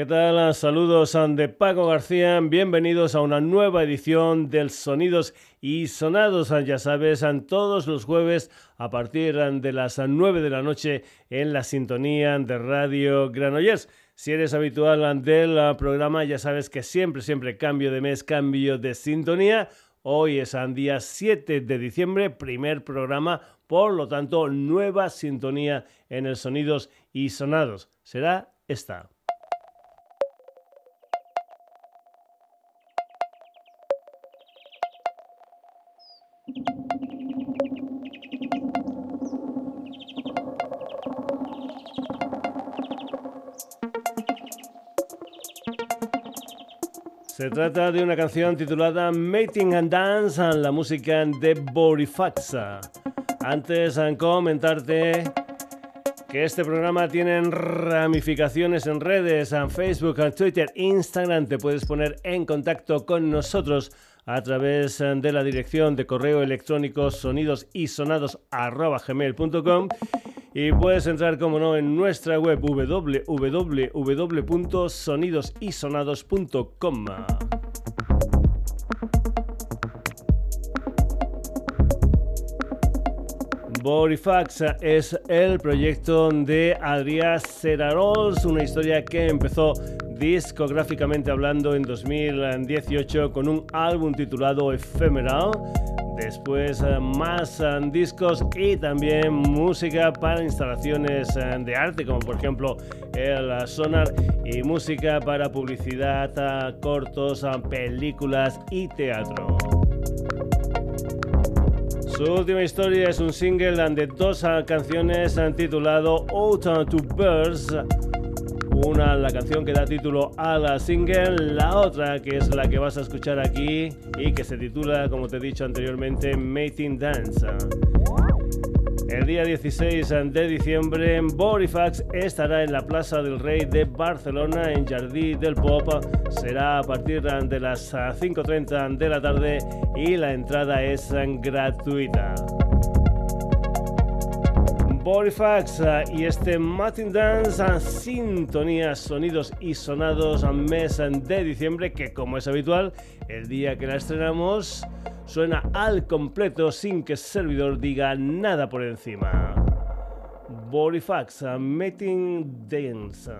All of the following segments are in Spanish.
¿Qué tal? Saludos de Paco García. Bienvenidos a una nueva edición del Sonidos y Sonados. Ya sabes, todos los jueves a partir de las 9 de la noche en la sintonía de Radio Granollers. Si eres habitual del programa, ya sabes que siempre, siempre cambio de mes, cambio de sintonía. Hoy es el día 7 de diciembre, primer programa, por lo tanto, nueva sintonía en el Sonidos y Sonados. Será esta. Se trata de una canción titulada Mating and Dance, la música de Borifaxa. Antes de comentarte que este programa tiene ramificaciones en redes, en Facebook, en Twitter, Instagram. Te puedes poner en contacto con nosotros a través de la dirección de correo electrónico y puedes entrar, como no, en nuestra web www.sonidosisonados.com. Borifax es el proyecto de Adrià Serarols, una historia que empezó discográficamente hablando en 2018 con un álbum titulado Ephemeral. Después eh, más eh, discos y también música para instalaciones eh, de arte, como por ejemplo el sonar y música para publicidad, cortos, películas y teatro. Su última historia es un single de dos canciones titulado Out to Birds una, la canción que da título a la single, la otra que es la que vas a escuchar aquí y que se titula, como te he dicho anteriormente, Mating Dance. El día 16 de diciembre, Borifax estará en la Plaza del Rey de Barcelona, en Jardí del Pop. Será a partir de las 5.30 de la tarde y la entrada es gratuita. Borifax eh, y este Martin Dance a sintonías, sonidos y sonados a mes de diciembre que como es habitual, el día que la estrenamos suena al completo sin que el servidor diga nada por encima. Borifax, eh, Meeting Dance.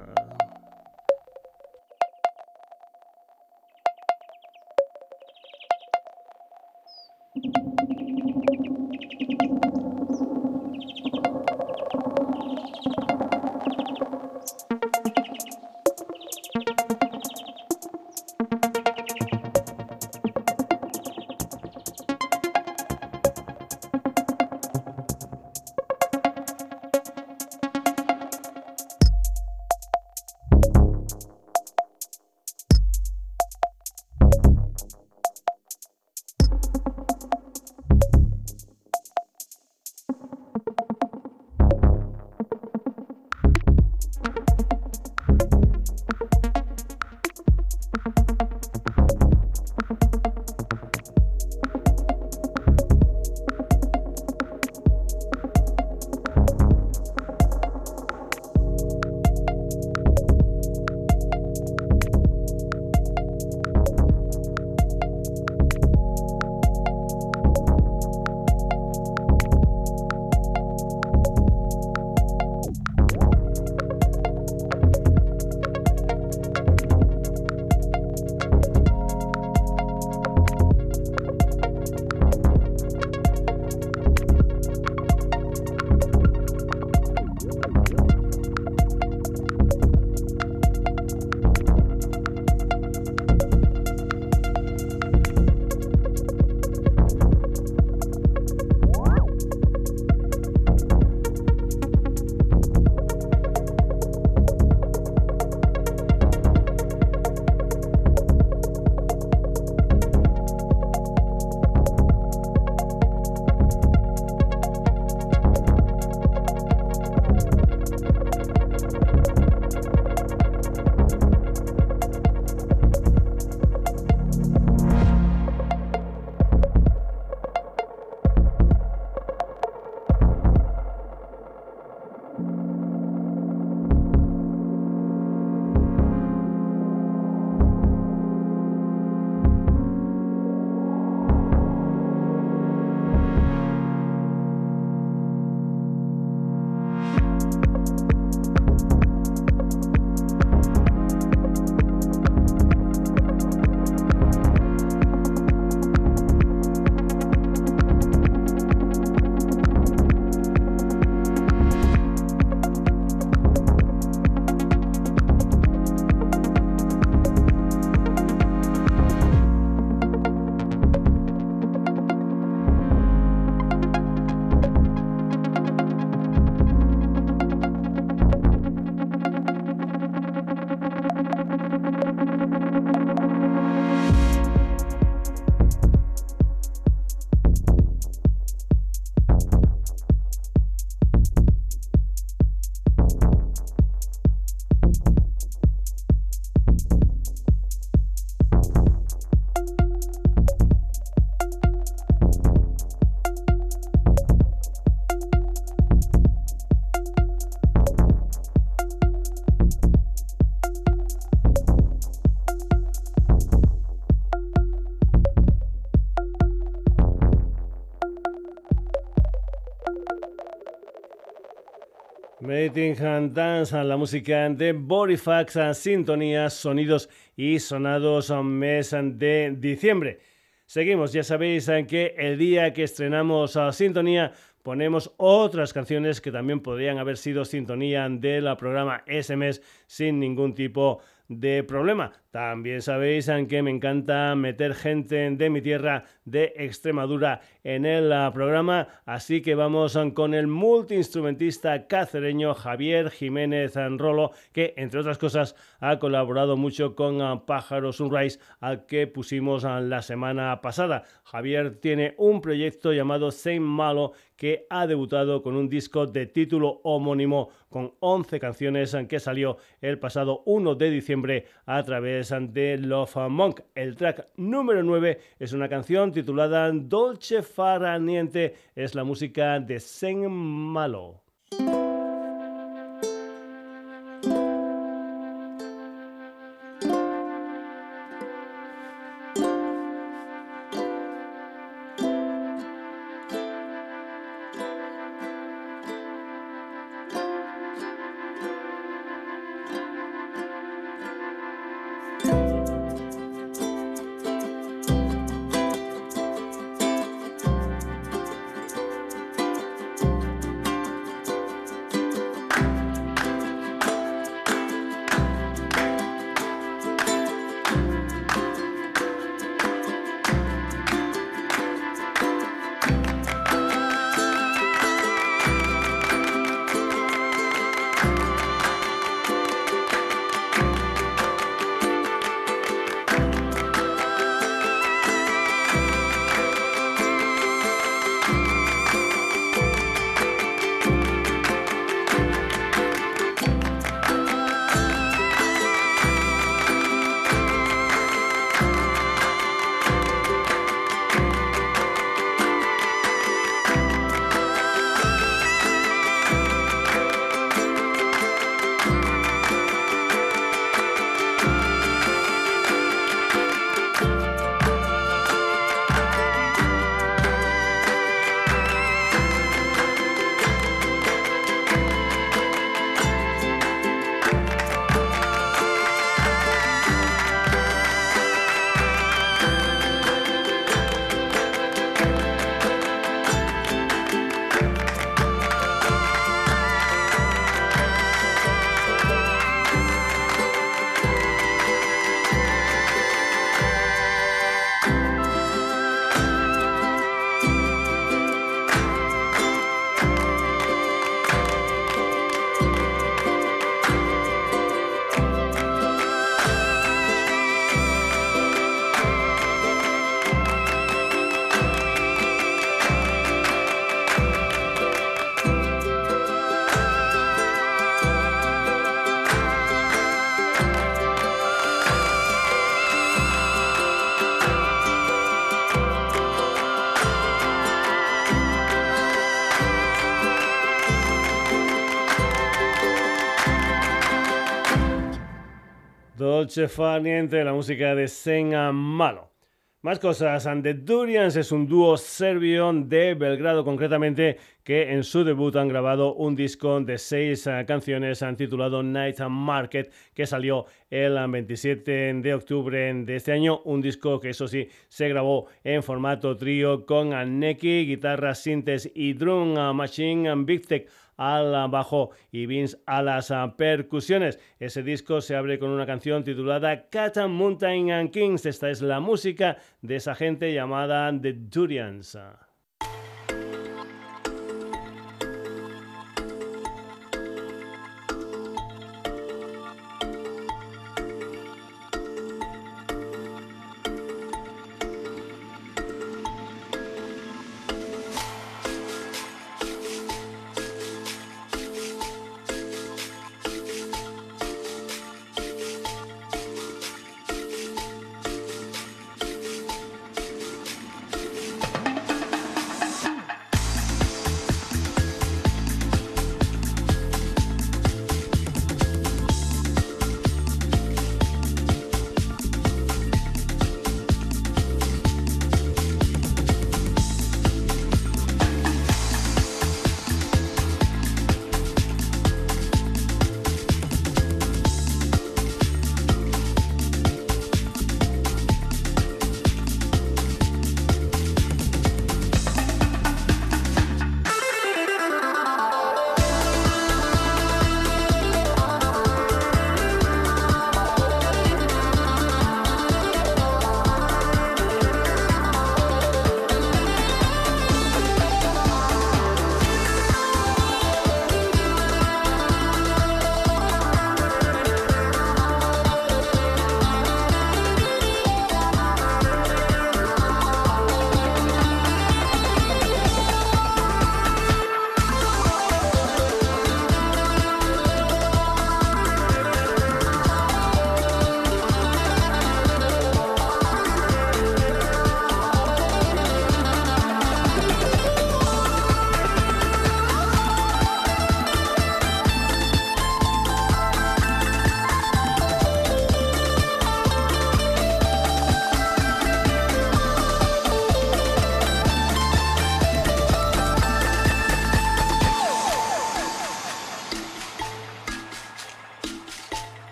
La música de Borifax, sintonías, sonidos y sonados mes de diciembre. Seguimos, ya sabéis que el día que estrenamos a Sintonía ponemos otras canciones que también podrían haber sido sintonía del programa SMS sin ningún tipo de problema. También sabéis que me encanta meter gente de mi tierra de Extremadura en el ah, programa, así que vamos ah, con el multiinstrumentista cacereño Javier Jiménez Rolo, que entre otras cosas ha colaborado mucho con ah, Pájaro Sunrise, al que pusimos la semana pasada. Javier tiene un proyecto llamado Saint Malo que ha debutado con un disco de título homónimo con 11 canciones que salió el pasado 1 de diciembre a través de Love Monk. El track número 9 es una canción titulada Dolce Far Niente, es la música de Sen Malo. Dolce la música de Senga Malo. Más cosas, The Durians es un dúo serbio de Belgrado concretamente que en su debut han grabado un disco de seis eh, canciones titulado Night Market que salió el 27 de octubre de este año, un disco que eso sí se grabó en formato trío con Neki, guitarra, sintes y drum machine, Big Tech al bajo y Vince a las ah, percusiones. Ese disco se abre con una canción titulada Cat Mountain and Kings. Esta es la música de esa gente llamada The Durians.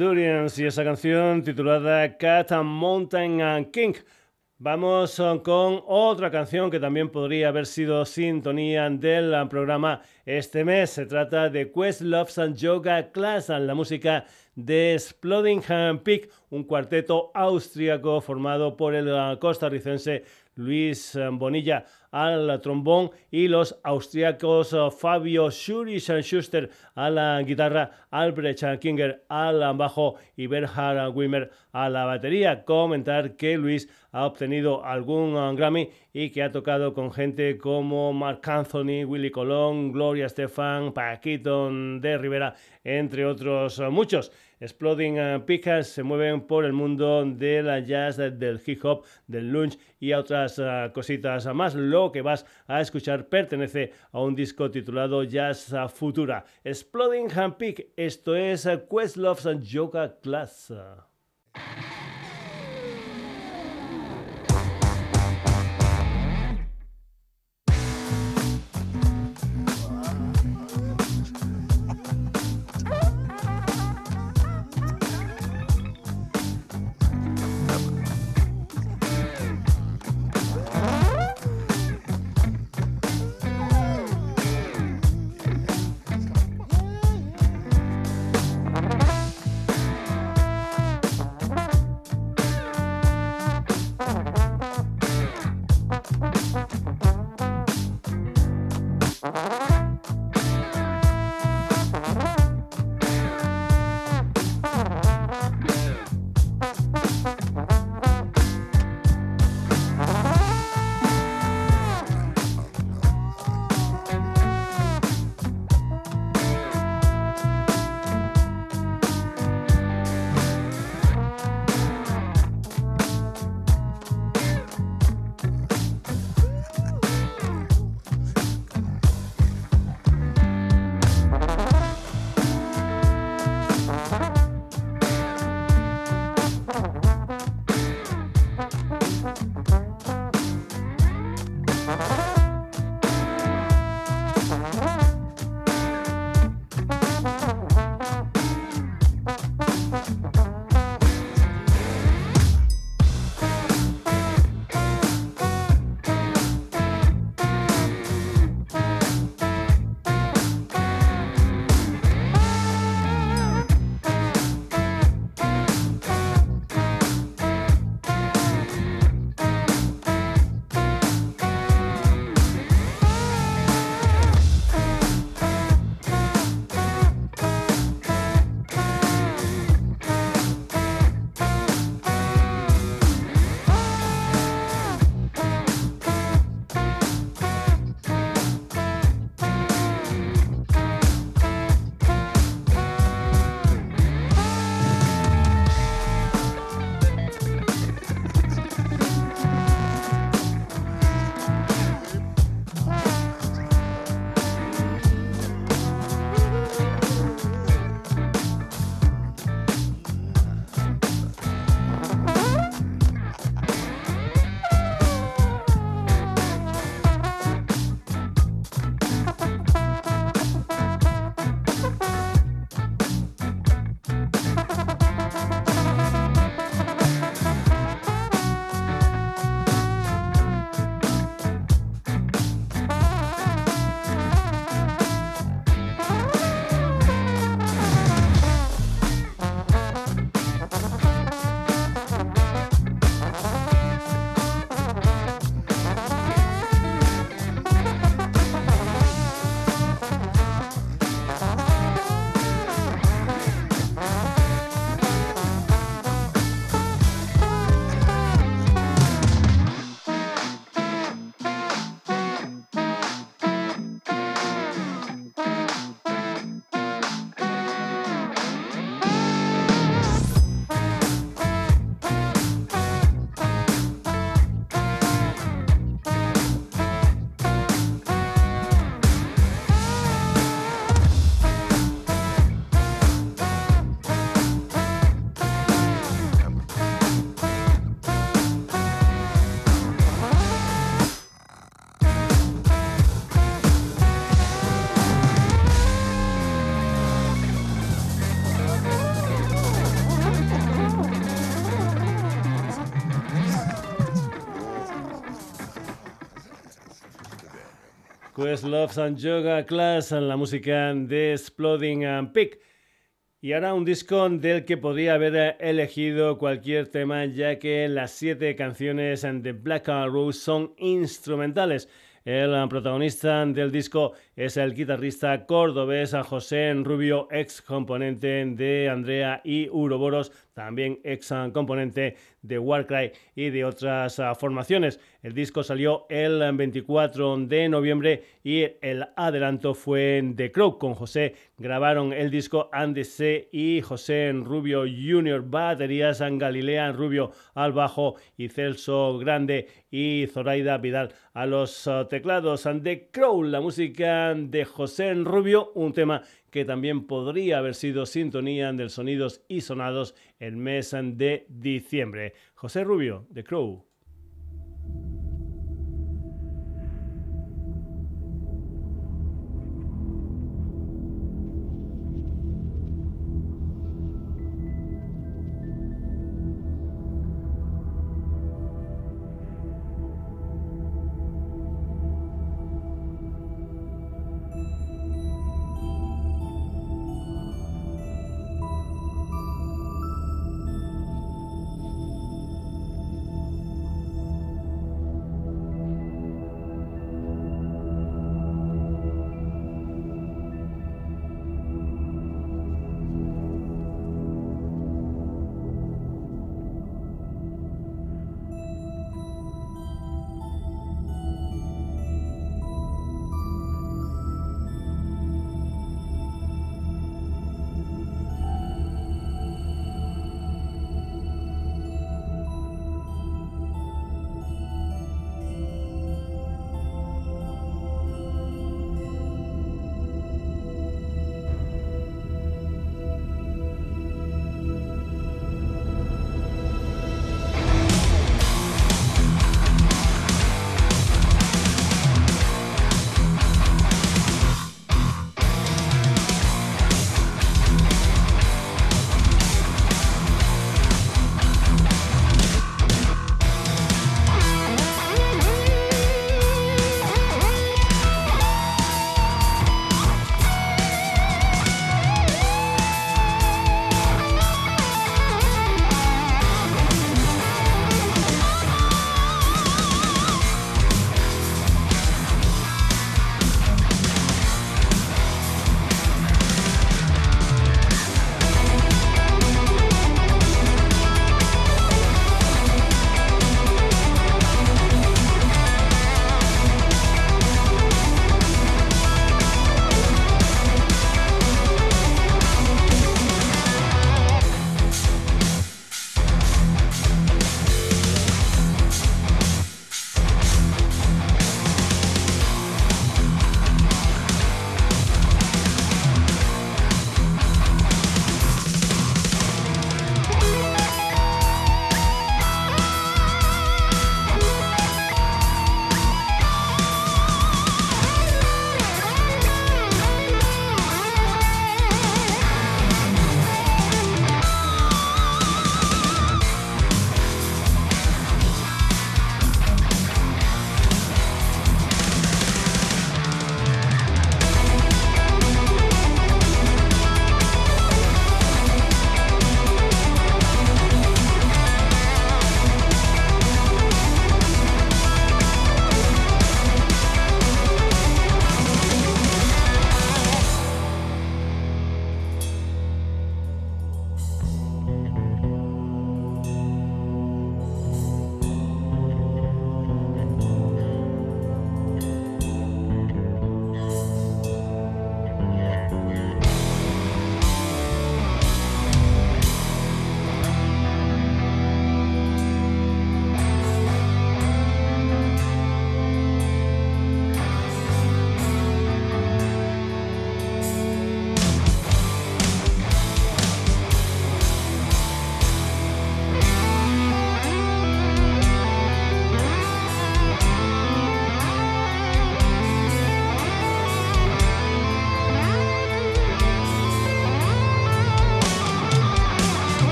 Durians y esa canción titulada Cat and Mountain King. Vamos uh, con otra canción que también podría haber sido sintonía del programa este mes. Se trata de Quest Loves and Yoga Class, la música de Exploding Peak, un cuarteto austríaco formado por el uh, costarricense Luis Bonilla al trombón y los austriacos eh, Fabio Schurich Schuster a la guitarra, Albrecht Kinger al bajo y Berhard Wimmer a la batería. Comentar que Luis ha obtenido algún eh, Grammy y que ha tocado con gente como Mark Anthony, Willy Colón, Gloria Estefan, Paquito de Rivera, entre otros eh, muchos. Exploding Picas se mueven por el mundo de la jazz, del hip hop, del lunch y otras cositas más que vas a escuchar pertenece a un disco titulado Jazz Futura. Exploding Handpick, esto es Questlove's Yoga Class. Loves and Yoga Class, la música de Exploding and Peak. Y ahora un disco del que podría haber elegido cualquier tema, ya que las siete canciones de Black Rose son instrumentales. El protagonista del disco es el guitarrista cordobés José Rubio, ex componente de Andrea y Uroboros, también ex componente de Warcry y de otras ah, formaciones. El disco salió el 24 de noviembre y el adelanto fue The Crow. Con José grabaron el disco Andy C y José Rubio Jr. baterías, Galilea Rubio al bajo y Celso Grande y Zoraida Vidal a los ah, teclados. The Crow, la música de José Rubio, un tema que también podría haber sido sintonía del Sonidos y Sonados el mes de diciembre. José Rubio, The Crow.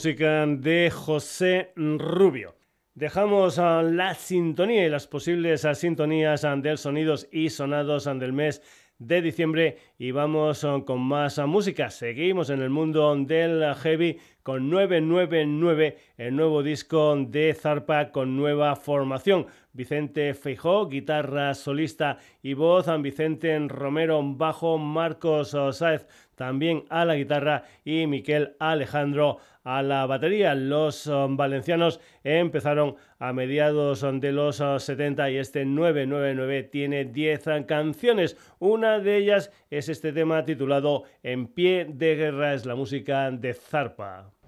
Música de José Rubio. Dejamos la sintonía y las posibles sintonías del sonidos y sonados del mes de diciembre y vamos con más música. Seguimos en el mundo del heavy con 999, el nuevo disco de Zarpa con nueva formación. Vicente Feijó, guitarra solista y voz, Vicente Romero, bajo, Marcos Sáez también a la guitarra y Miquel Alejandro a la batería. Los um, valencianos empezaron a mediados de los 70 uh, y este 999 tiene 10 canciones. Una de ellas es este tema titulado En pie de guerra, es la música de Zarpa.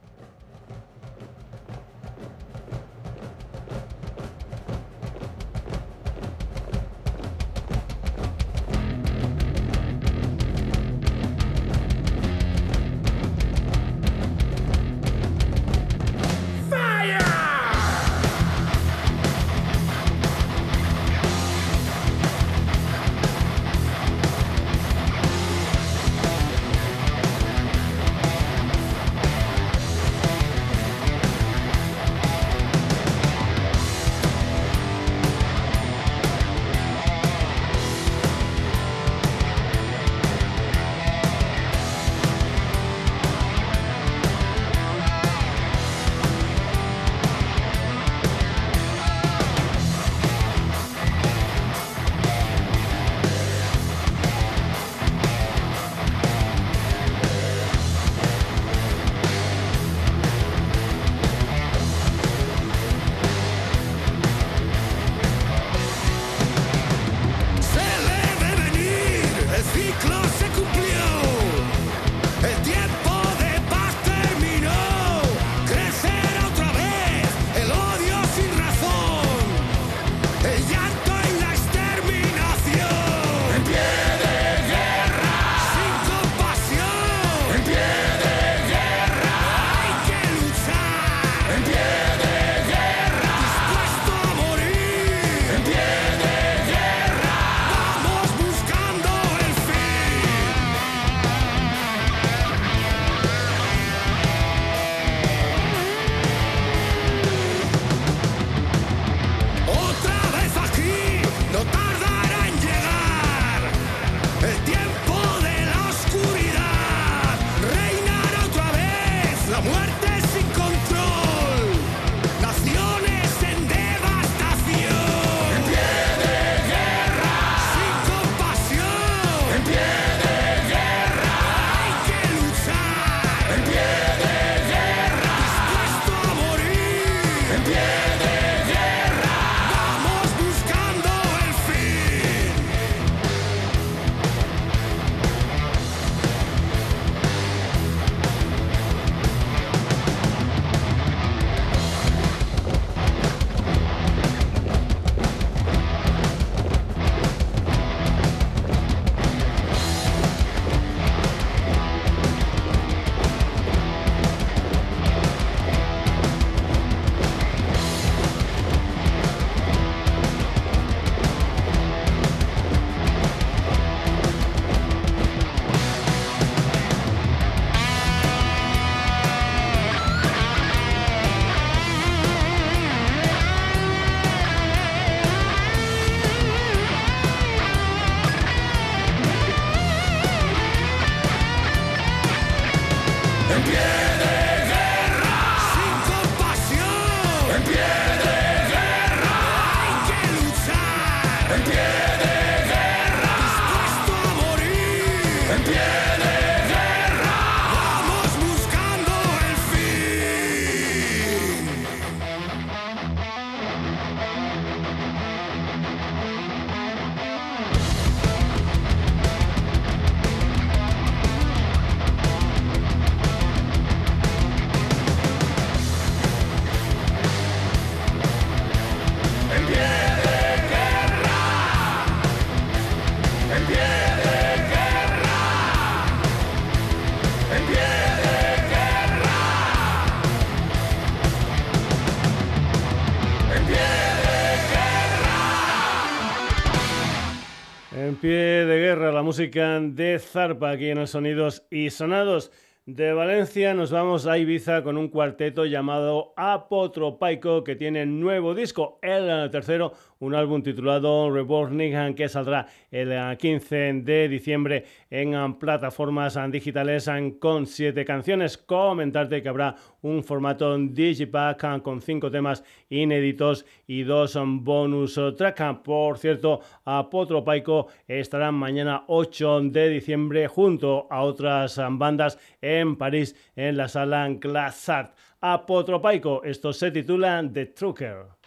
Música de Zarpa aquí en los Sonidos y Sonados. De Valencia nos vamos a Ibiza con un cuarteto llamado Apotropaico que tiene nuevo disco, el tercero, un álbum titulado Reborn que saldrá el 15 de diciembre en plataformas digitales con siete canciones. Comentarte que habrá un formato digipack con cinco temas inéditos y dos bonus track. Por cierto, Apotropaico estará mañana 8 de diciembre junto a otras bandas en París en la sala Glass Art. Apotropaico, esto se titula The Trucker.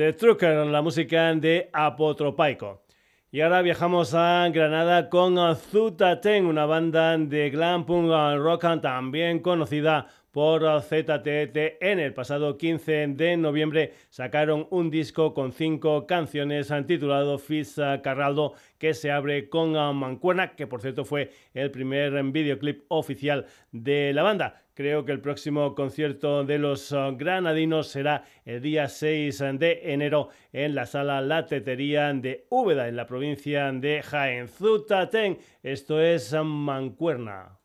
The Trucker, la música de Apotropaico. Y ahora viajamos a Granada con Zuta una banda de glam punk rock también conocida por ZTT. En el pasado 15 de noviembre sacaron un disco con cinco canciones titulado Fizz Carraldo que se abre con Mancuerna, que por cierto fue el primer videoclip oficial de la banda. Creo que el próximo concierto de los granadinos será el día 6 de enero en la sala La Tetería de Úbeda, en la provincia de Jaén. Zutaten, esto es Mancuerna.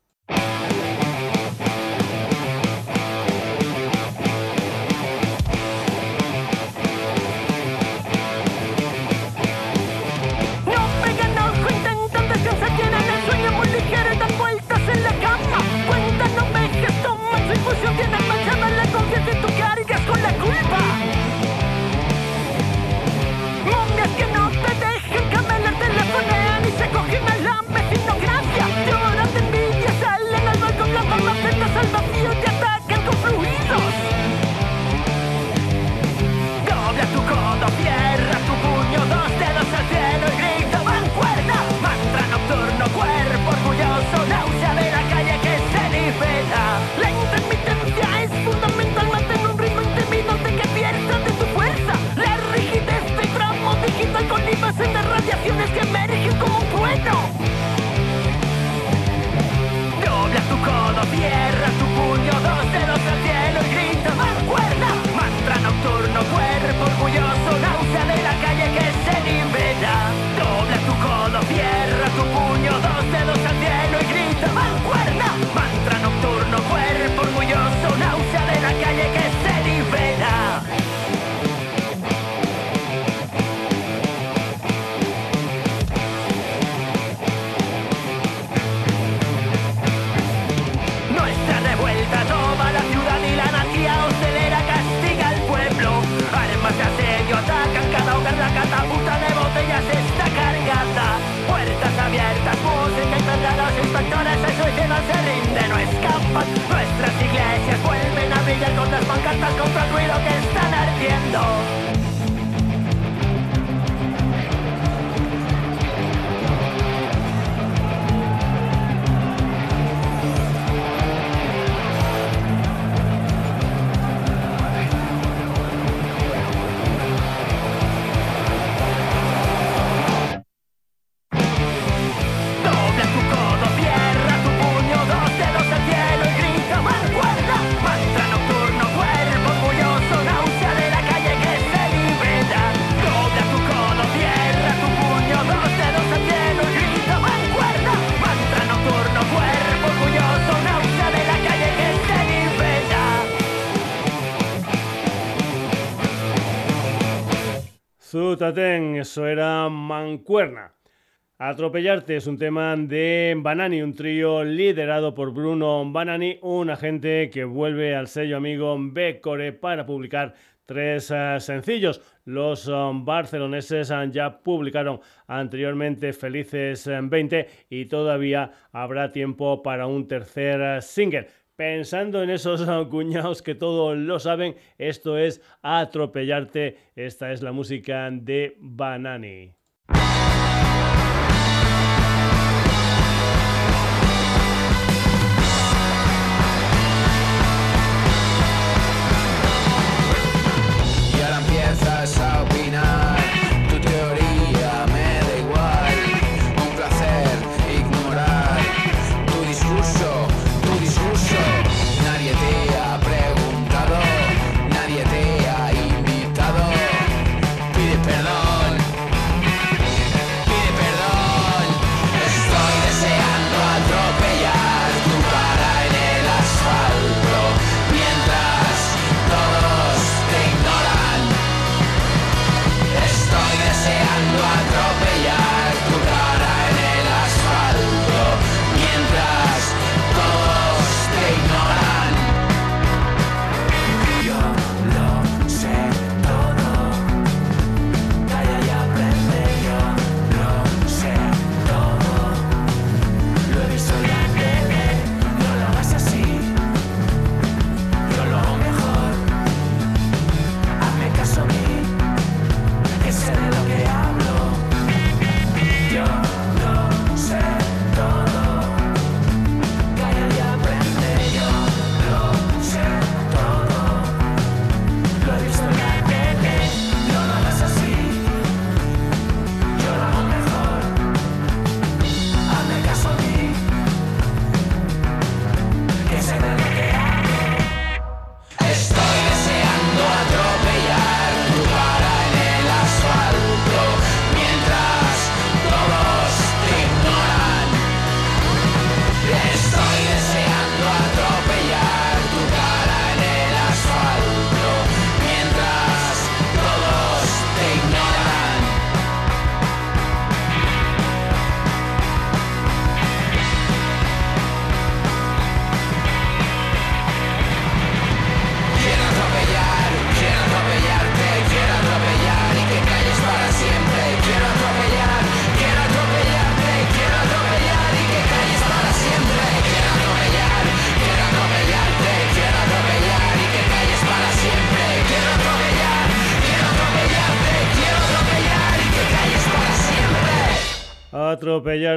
factores se suicidan, se rinden o escapan. Nuestras iglesias vuelven a brillar con las pancartas contra el ruido que están ardiendo. Eso era Mancuerna. Atropellarte es un tema de Banani, un trío liderado por Bruno Banani, un agente que vuelve al sello amigo Becore para publicar tres eh, sencillos. Los um, barceloneses uh, ya publicaron anteriormente Felices 20 eh, y todavía habrá tiempo para un tercer eh, single. Pensando en esos cuñados que todos lo saben, esto es atropellarte. Esta es la música de Banani.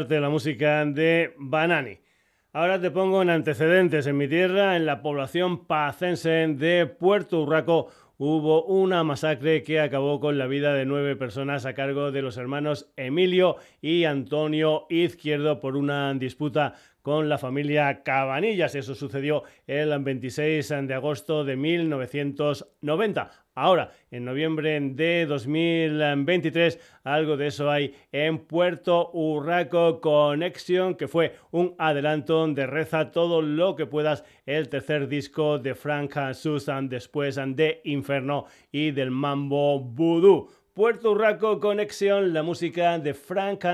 Atropellarte la música de Banani. Ahora te pongo en antecedentes. En mi tierra, en la población pacense de Puerto Urraco, hubo una masacre que acabó con la vida de nueve personas a cargo de los hermanos Emilio y Antonio Izquierdo por una disputa con la familia Cabanillas. Eso sucedió el 26 de agosto de 1990. Ahora, en noviembre de 2023, algo de eso hay en Puerto Urraco Connection, que fue un adelanto de Reza todo lo que puedas, el tercer disco de Frank Susan después de Inferno y del Mambo Voodoo. Puerto Urraco Connection, la música de Frank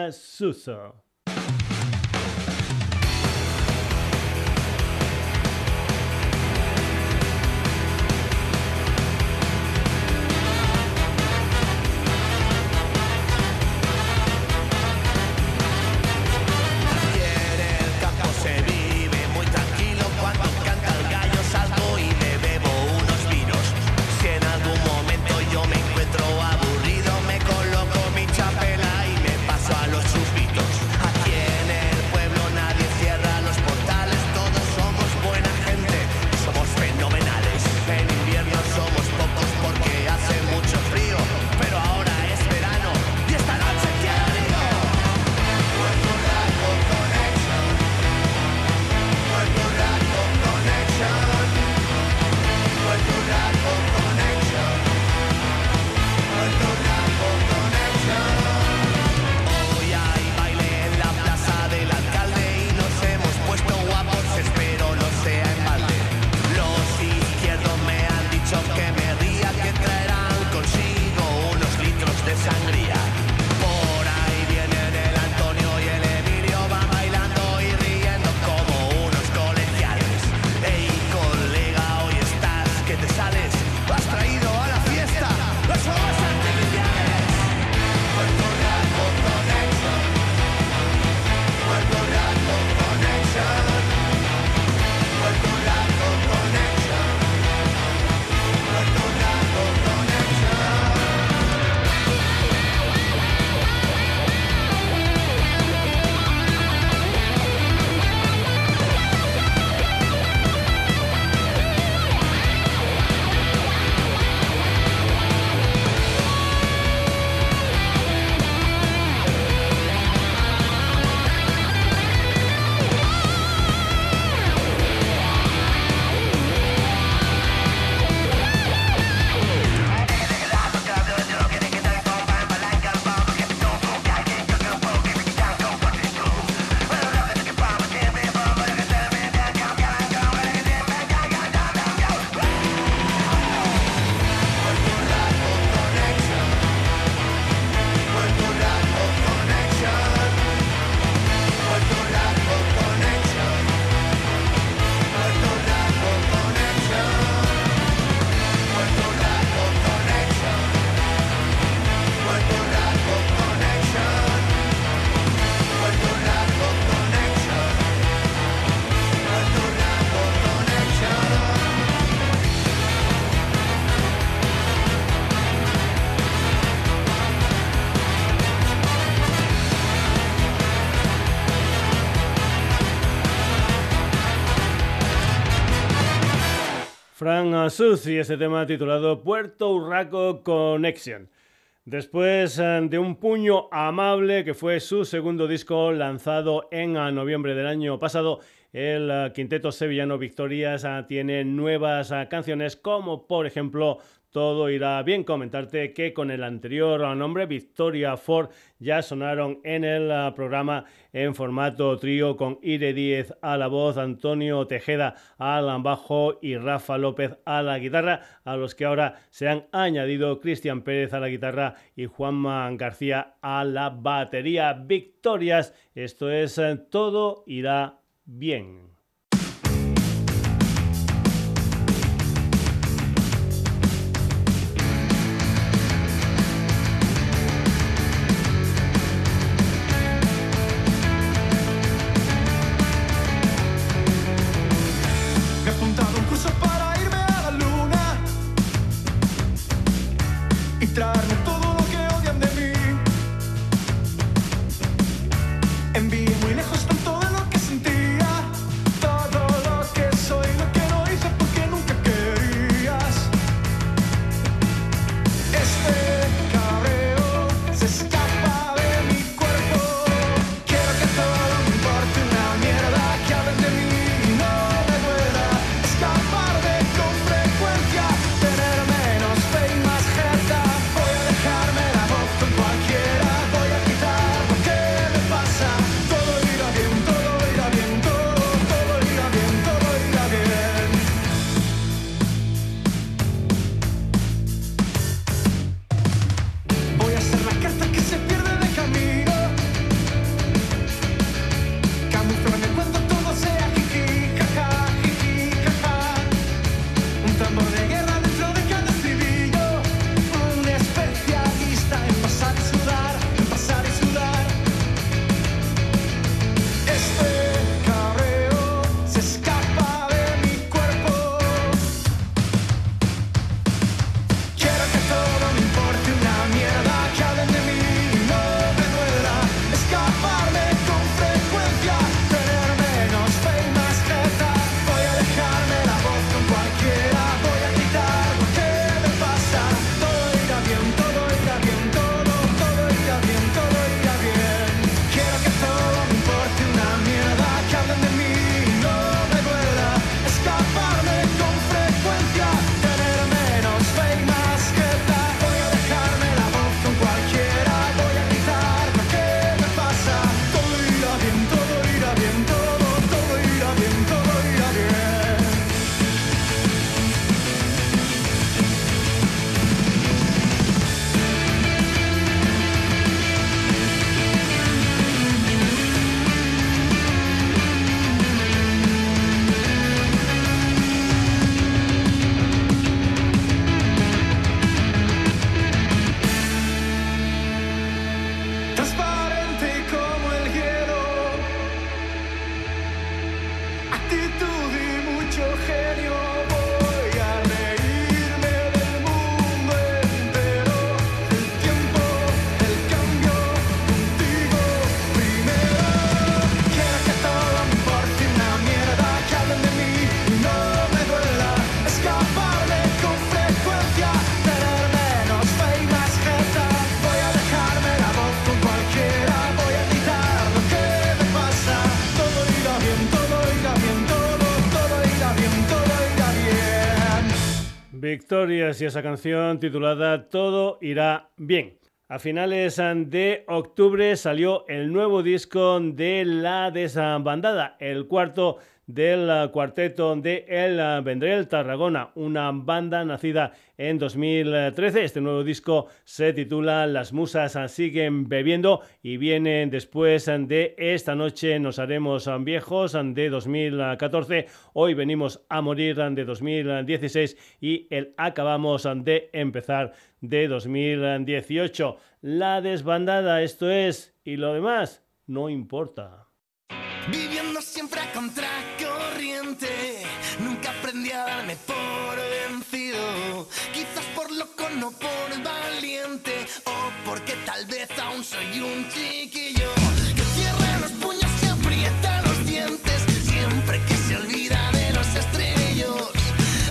Susan. y ese tema titulado Puerto Urraco Connection. Después eh, de un puño amable, que fue su segundo disco lanzado en ah, noviembre del año pasado, el ah, quinteto sevillano Victorias ah, tiene nuevas canciones como por ejemplo todo irá bien. Comentarte que con el anterior nombre, Victoria Ford, ya sonaron en el ah, programa en formato trío con Ire Díez a la voz, Antonio Tejeda al bajo y Rafa López a la guitarra, a los que ahora se han añadido Cristian Pérez a la guitarra y Juanma García a la batería. Victorias, esto es eh, Todo irá bien. Y esa canción titulada Todo irá bien. A finales de octubre salió el nuevo disco de La Desbandada, el cuarto del cuarteto de El Vendrell Tarragona, una banda nacida en 2013. Este nuevo disco se titula Las musas siguen bebiendo y viene después de Esta noche nos haremos viejos de 2014. Hoy venimos a morir de 2016 y el acabamos de empezar de 2018. La desbandada, esto es, y lo demás no importa. Viviendo siempre a contracorriente, no por valiente, o porque tal vez aún soy un chiquillo que cierra los puños y aprieta los dientes siempre que se olvida de los estrellos.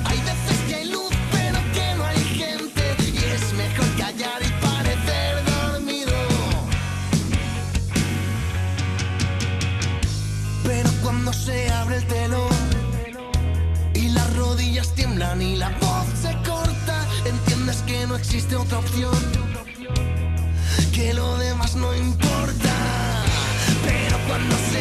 Hay veces que hay luz, pero que no hay gente, y es mejor callar y parecer dormido. Pero cuando se abre el telón y las rodillas tiemblan y la no existe otra opción, que lo demás no importa. Pero cuando se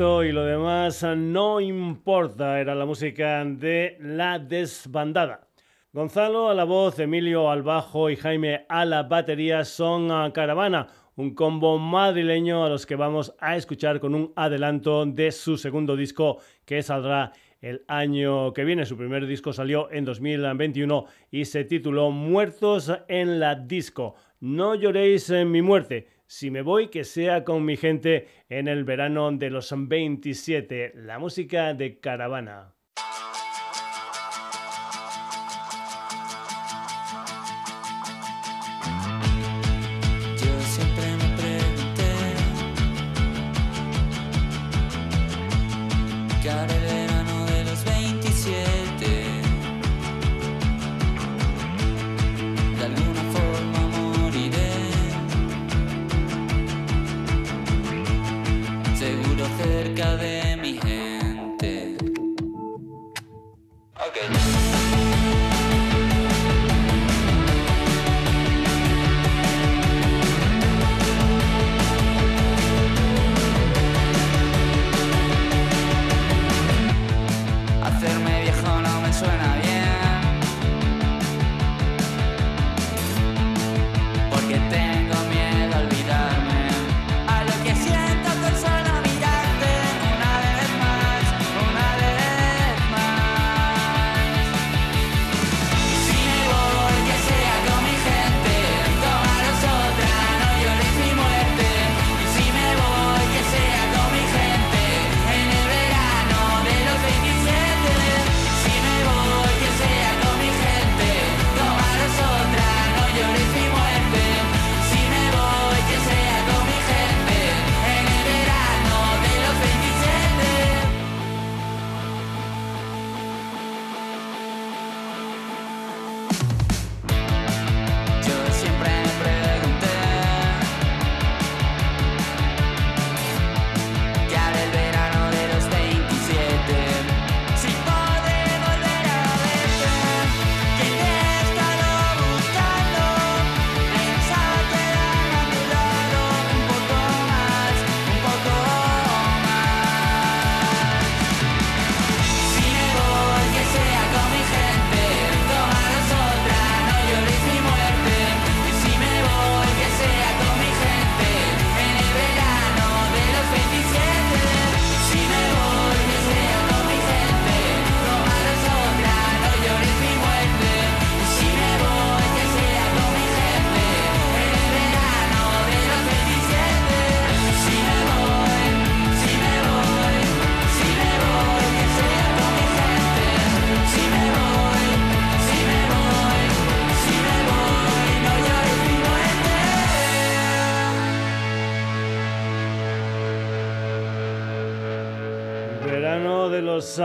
Y lo demás no importa, era la música de La Desbandada. Gonzalo a la voz, Emilio al bajo y Jaime a la batería son a Caravana, un combo madrileño a los que vamos a escuchar con un adelanto de su segundo disco que saldrá el año que viene. Su primer disco salió en 2021 y se tituló Muertos en la Disco. No lloréis en mi muerte. Si me voy, que sea con mi gente en el verano de los 27. La música de Caravana.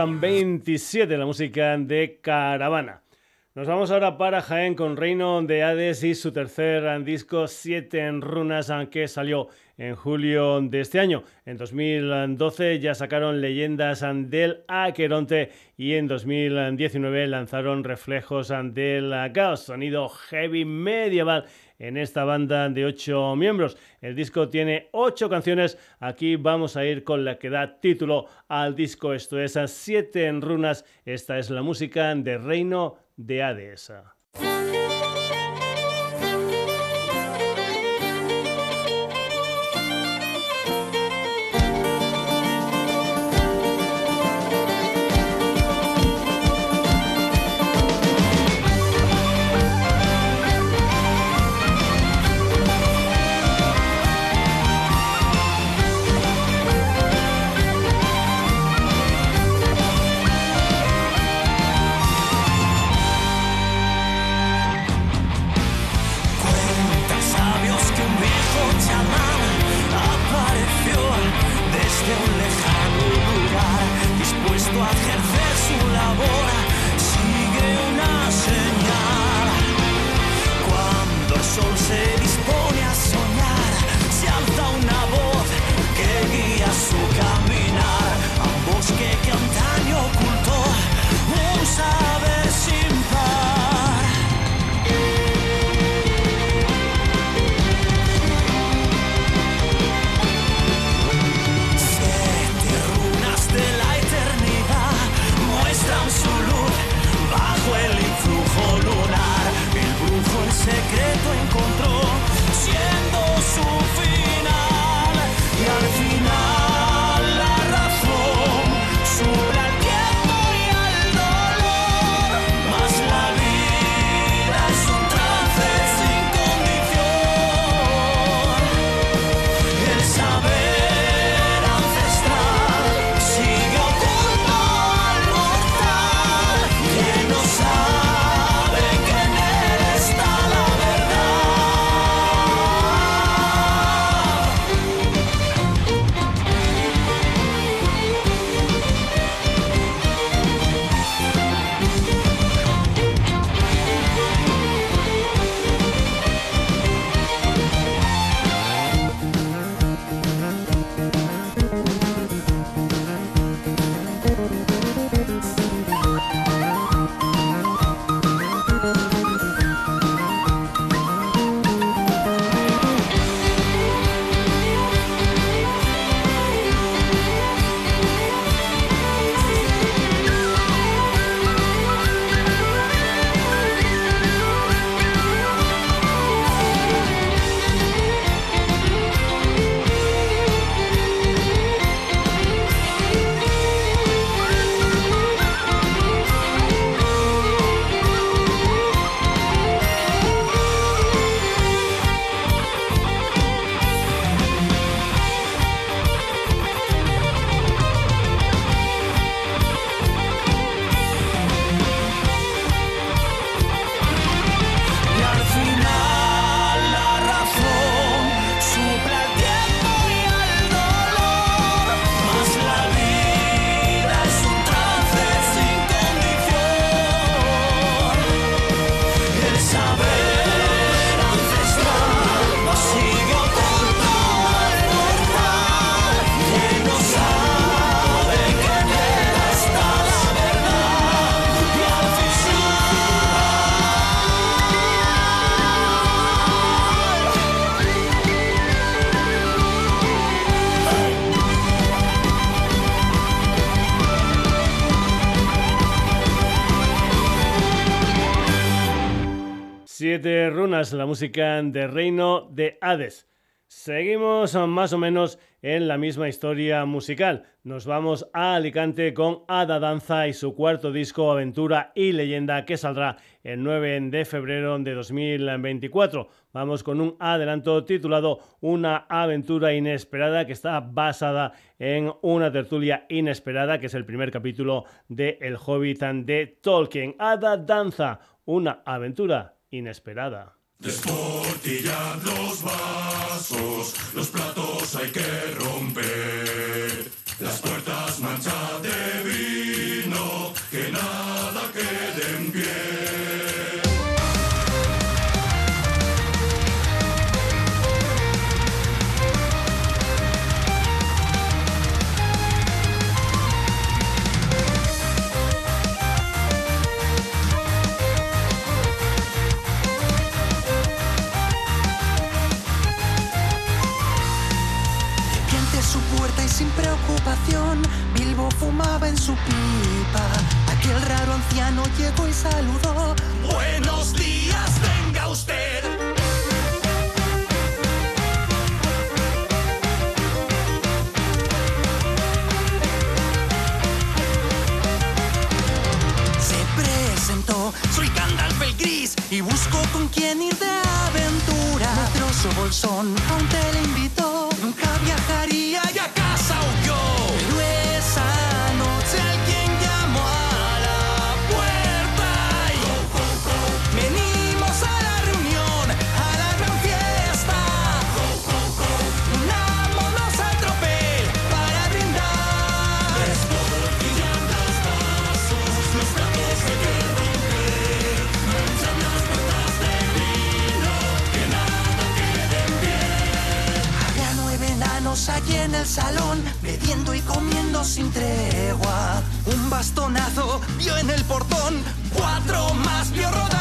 27, la música de Caravana. Nos vamos ahora para Jaén con Reino de Hades y su tercer disco, Siete en Runas, que salió en julio de este año. En 2012 ya sacaron Leyendas del Aqueronte y en 2019 lanzaron Reflejos del Caos, sonido heavy medieval en esta banda de ocho miembros. El disco tiene ocho canciones. Aquí vamos a ir con la que da título al disco. Esto es Siete en Runas. Esta es la música de Reino de Hades. La música de Reino de Hades. Seguimos más o menos en la misma historia musical. Nos vamos a Alicante con Ada Danza y su cuarto disco Aventura y Leyenda que saldrá el 9 de febrero de 2024. Vamos con un adelanto titulado Una aventura inesperada que está basada en una tertulia inesperada que es el primer capítulo de El Hobbit de Tolkien. Ada Danza, una aventura inesperada. Desportillar los vasos, los platos hay que romper. Las puertas manchadas de vino, que nada quede en pie. Preocupación, Bilbo fumaba en su pipa. Aquel raro anciano llegó y saludó. Buenos días, venga usted. Se presentó, soy Gandalf el Gris y busco con quién ir de su bolsón, aún te le invitó, nunca viajaría y a casa huyó. Pero esa enanos allí en el salón, bebiendo y comiendo sin tregua. Un bastonazo vio en el portón, cuatro más vio rodar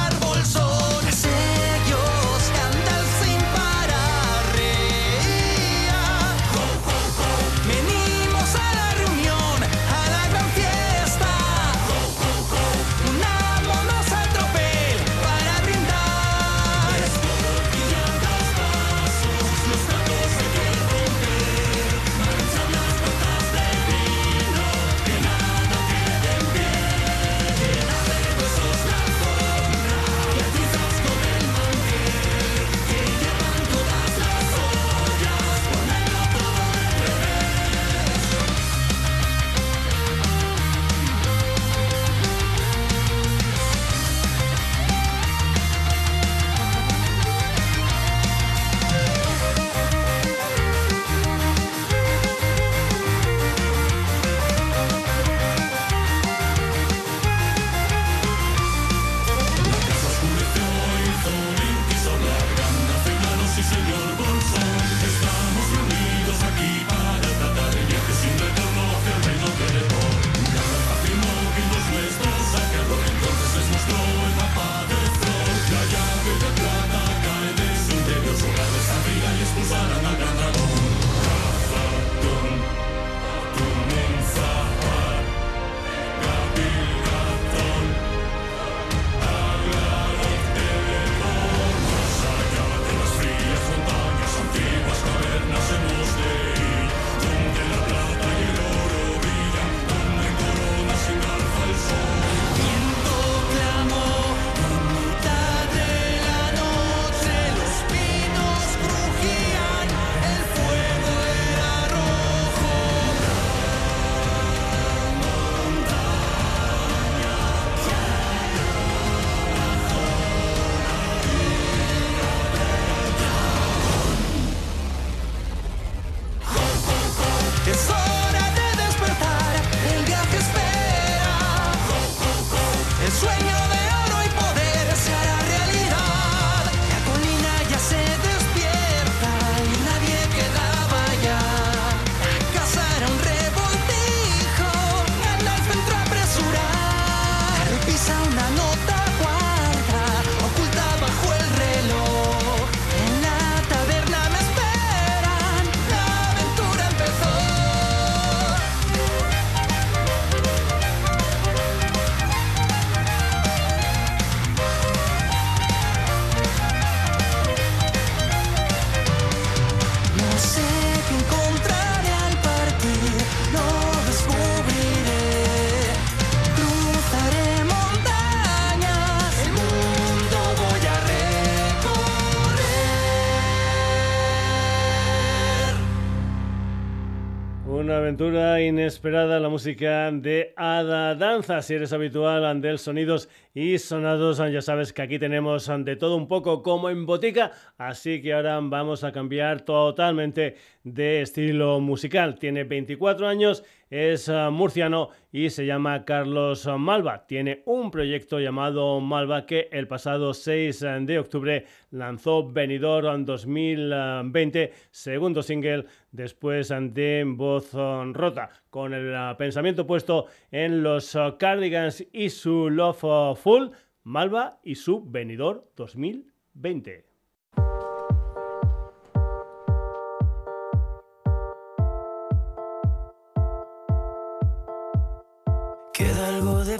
inesperada, la música de Ada Danza. Si eres habitual del sonidos y sonados, ya sabes que aquí tenemos de todo un poco como en botica, así que ahora vamos a cambiar totalmente de estilo musical. Tiene 24 años es ah, murciano y se llama Carlos Malva. Tiene un proyecto llamado Malva que el pasado 6 de octubre lanzó Venidor en 2020, segundo single después de Voz Rota, con el pensamiento puesto en los Cardigans y su Love Full, Malva y su Venidor 2020.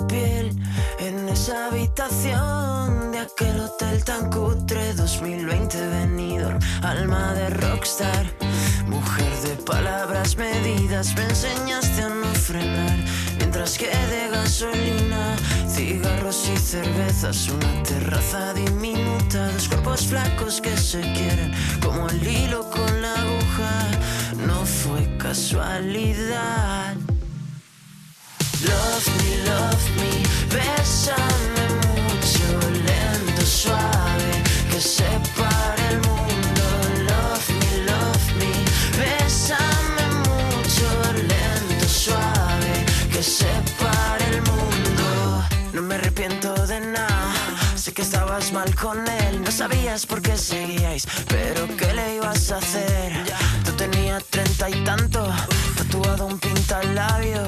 Piel en esa habitación de aquel hotel tan cutre. 2020 venido alma de rockstar mujer de palabras medidas. Me enseñaste a no frenar mientras que de gasolina cigarros y cervezas. Una terraza diminuta dos cuerpos flacos que se quieren como el hilo con la aguja. No fue casualidad Love me, love me, bésame mucho, lento, suave, que separe el mundo. Love me, love me, bésame mucho, lento, suave, que separe el mundo. No me arrepiento de nada, sé que estabas mal con él, no sabías por qué seguíais, pero ¿qué le ibas a hacer? Tú tenías treinta y tanto, tatuado un pinta labio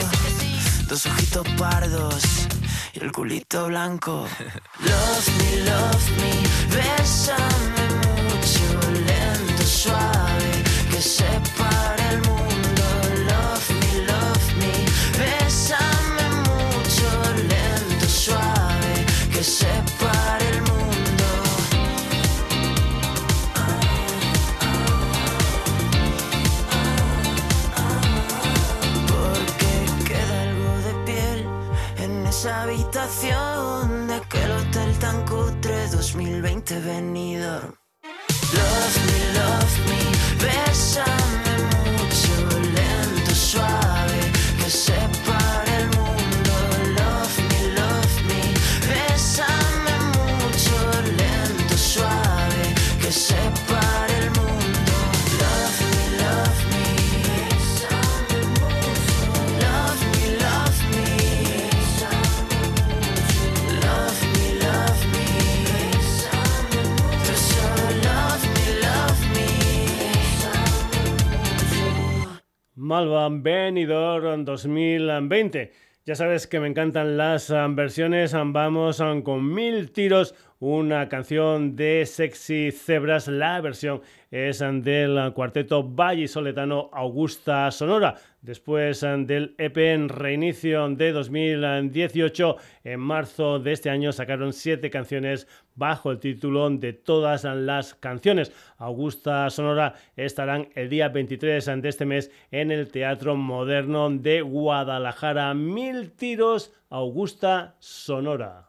dos ojitos pardos y el culito blanco. Love me, love me, bésame mucho, lento, suave, que separe el mundo. Esa habitación de aquel hotel tan cutre 2020 venido. Love me, love me, bésame Malva Benidorm 2020. Ya sabes que me encantan las ah, versiones. ah, Vamos ah, con mil tiros. Una canción de Sexy Zebras. La versión es del cuarteto vallisoletano Augusta Sonora. Después del EP en reinicio de 2018, en marzo de este año sacaron siete canciones bajo el título de Todas las canciones. Augusta Sonora estarán el día 23 de este mes en el Teatro Moderno de Guadalajara. Mil tiros, Augusta Sonora.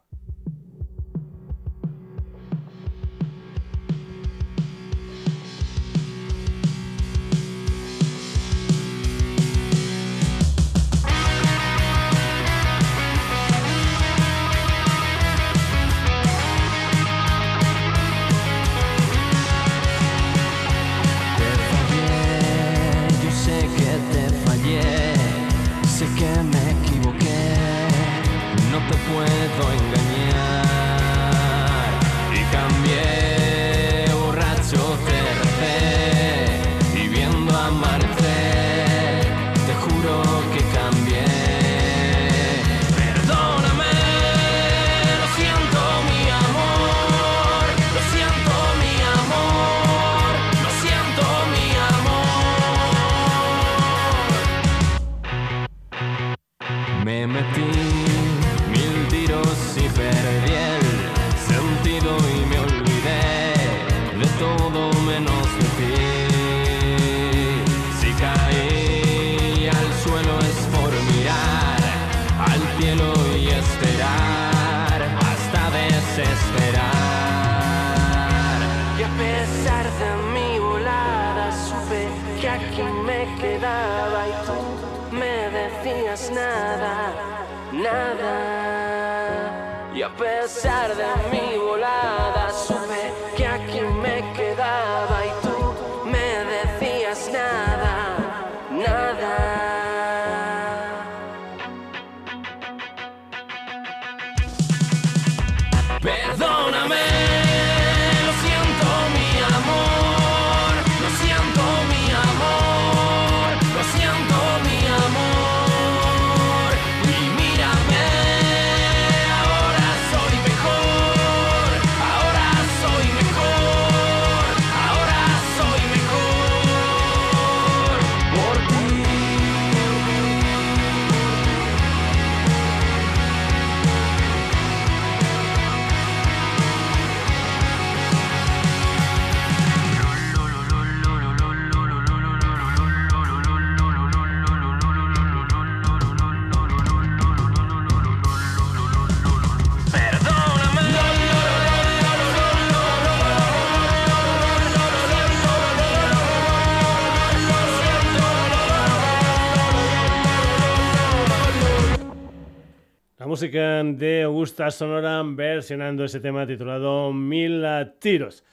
De Augusta Sonora versionando ese tema titulado Mil Tiros.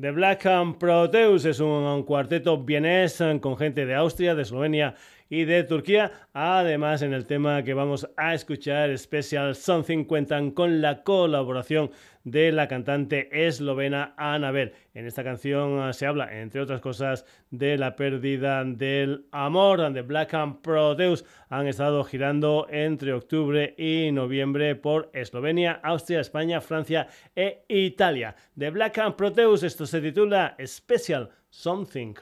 The Black and Proteus es un cuarteto vienés con gente de Austria, de Eslovenia y de Turquía. Además, en el tema que vamos a escuchar, Special Something, cuentan con la colaboración de la cantante eslovena Anabel. En esta canción eh, se habla, entre otras cosas, de la pérdida del amor. The Black and Proteus han estado girando entre octubre y noviembre por Eslovenia, Austria, España, Francia e Italia. The Black and Proteus, esto se titula Special Something.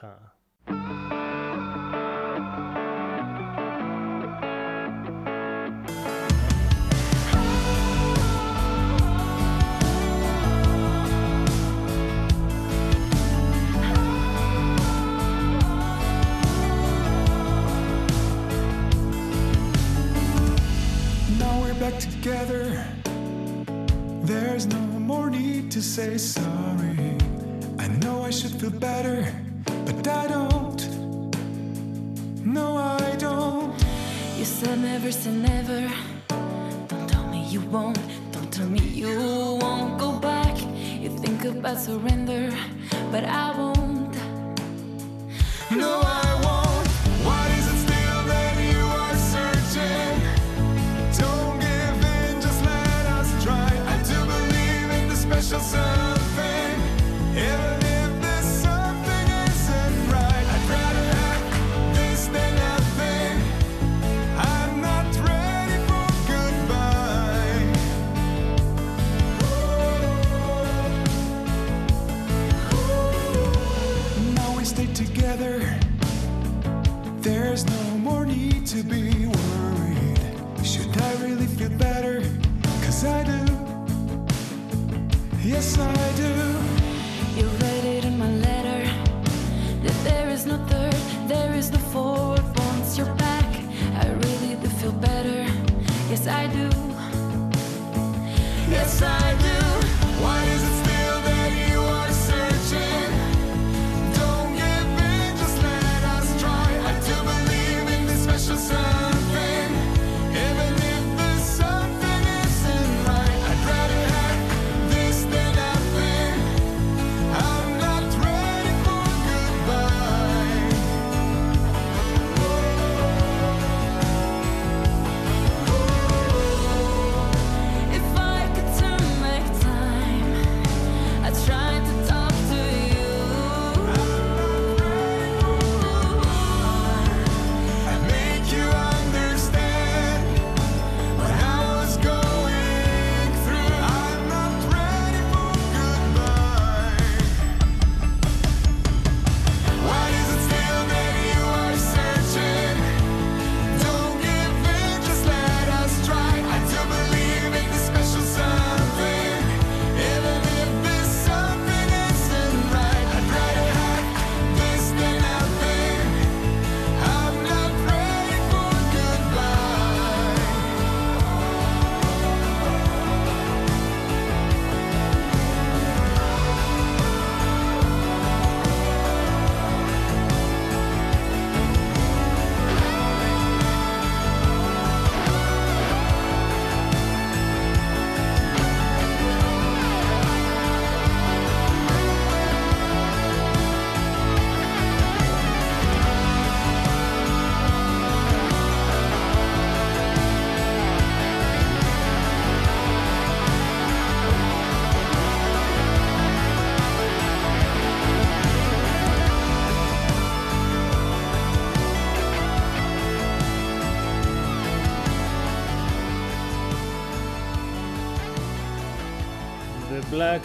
Together. There's no more need to say sorry. I know I should feel better, but I don't. No, I don't. You said never say never. Don't tell me you won't. Don't tell me you won't go back. You think about surrender, but I won't. No, I Yes, I do. You it in my letter that there is no third, there is no fourth. Once you're back, I really do feel better. Yes, I do. Yes, I do.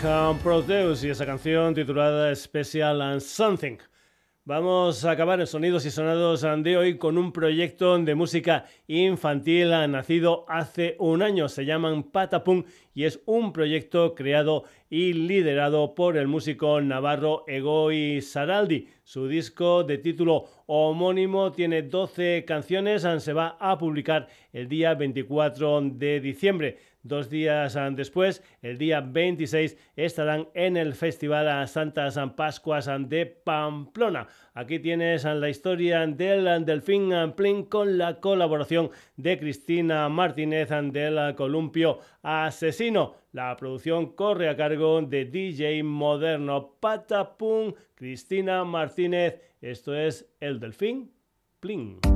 And Proteus y esa canción titulada Special and Something. Vamos a acabar en Sonidos y Sonados de hoy con un proyecto de música infantil nacido hace un año. Se llaman Patapum y es un proyecto creado y liderado por el músico navarro Egoy Saraldi. Su disco de título homónimo tiene 12 canciones, se va a publicar el día 24 de diciembre. Dos días ah, después, el día 26, estarán en el Festival Santas Pascuas de Pamplona. Aquí tienes la historia del Delfín Plin con la colaboración de Cristina Martínez del Columpio Asesino. La producción corre a cargo de DJ Moderno Patapum, Cristina Martínez. Esto es El Delfín Plin.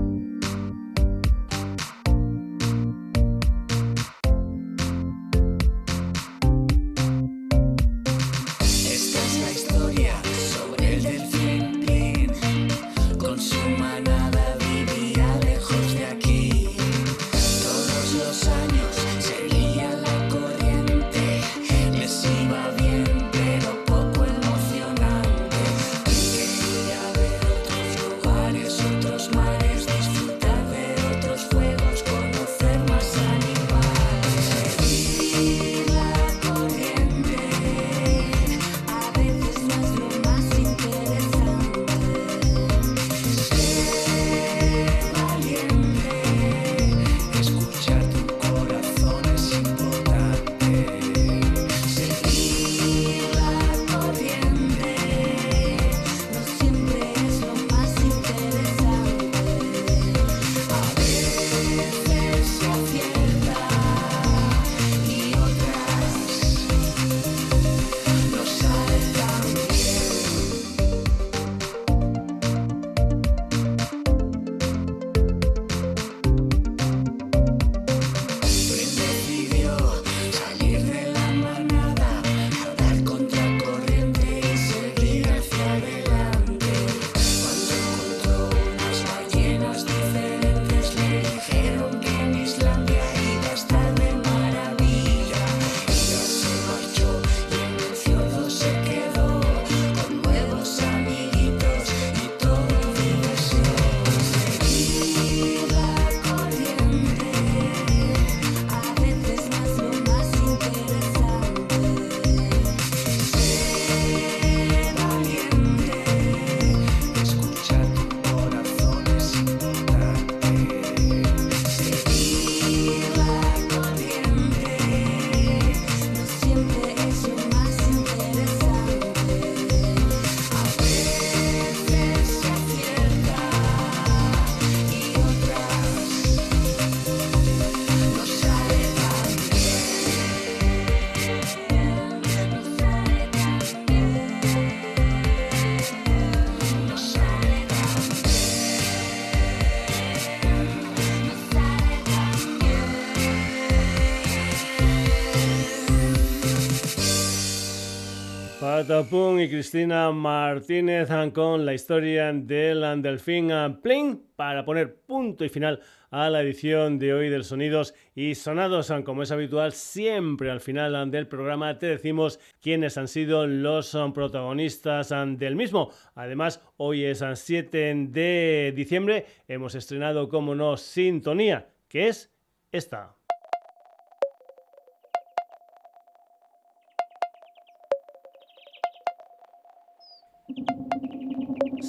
Patapum y Cristina Martínez con la historia del Delfín Plin para poner punto y final a la edición de hoy del Sonidos y Sonados. Como es habitual, siempre al final del programa te decimos quiénes han sido los protagonistas del mismo. Además, hoy es 7 de diciembre, hemos estrenado, como no, Sintonía, que es esta.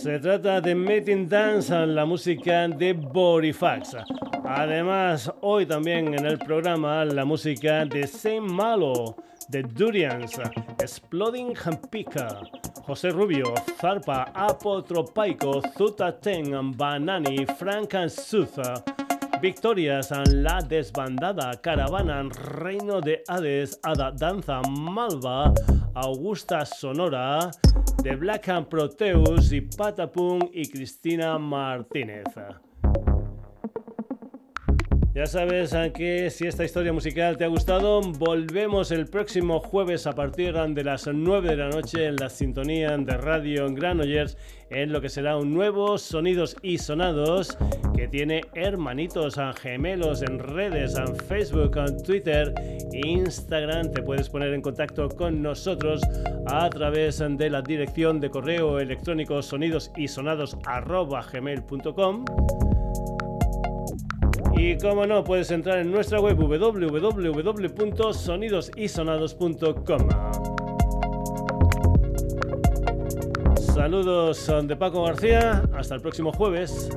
Se trata de Meeting Dance, la música de Borifax. Además, hoy también en el programa la música de Saint Malo, de Durians, Exploding Pika, José Rubio, Zarpa, Apotropaico, Zuta Ten, Banani, Frank Suza. Victorias, La Desbandada, Caravana, Reino de Hades, Ada Danza, Malva, Augusta Sonora, The Black and Proteus y Patapum y Cristina Martínez. Ya sabes que si esta historia musical te ha gustado, volvemos el próximo jueves a partir de las 9 de la noche en la sintonía de Radio Granollers en lo que será un nuevo Sonidos y Sonados que tiene hermanitos a gemelos en redes, en Facebook, en Twitter, Instagram. Te puedes poner en contacto con nosotros a través de la dirección de correo electrónico sonidosisonados.gmail.com y como no, puedes entrar en nuestra web www.sonidosisonados.com. Saludos de Paco García, hasta el próximo jueves.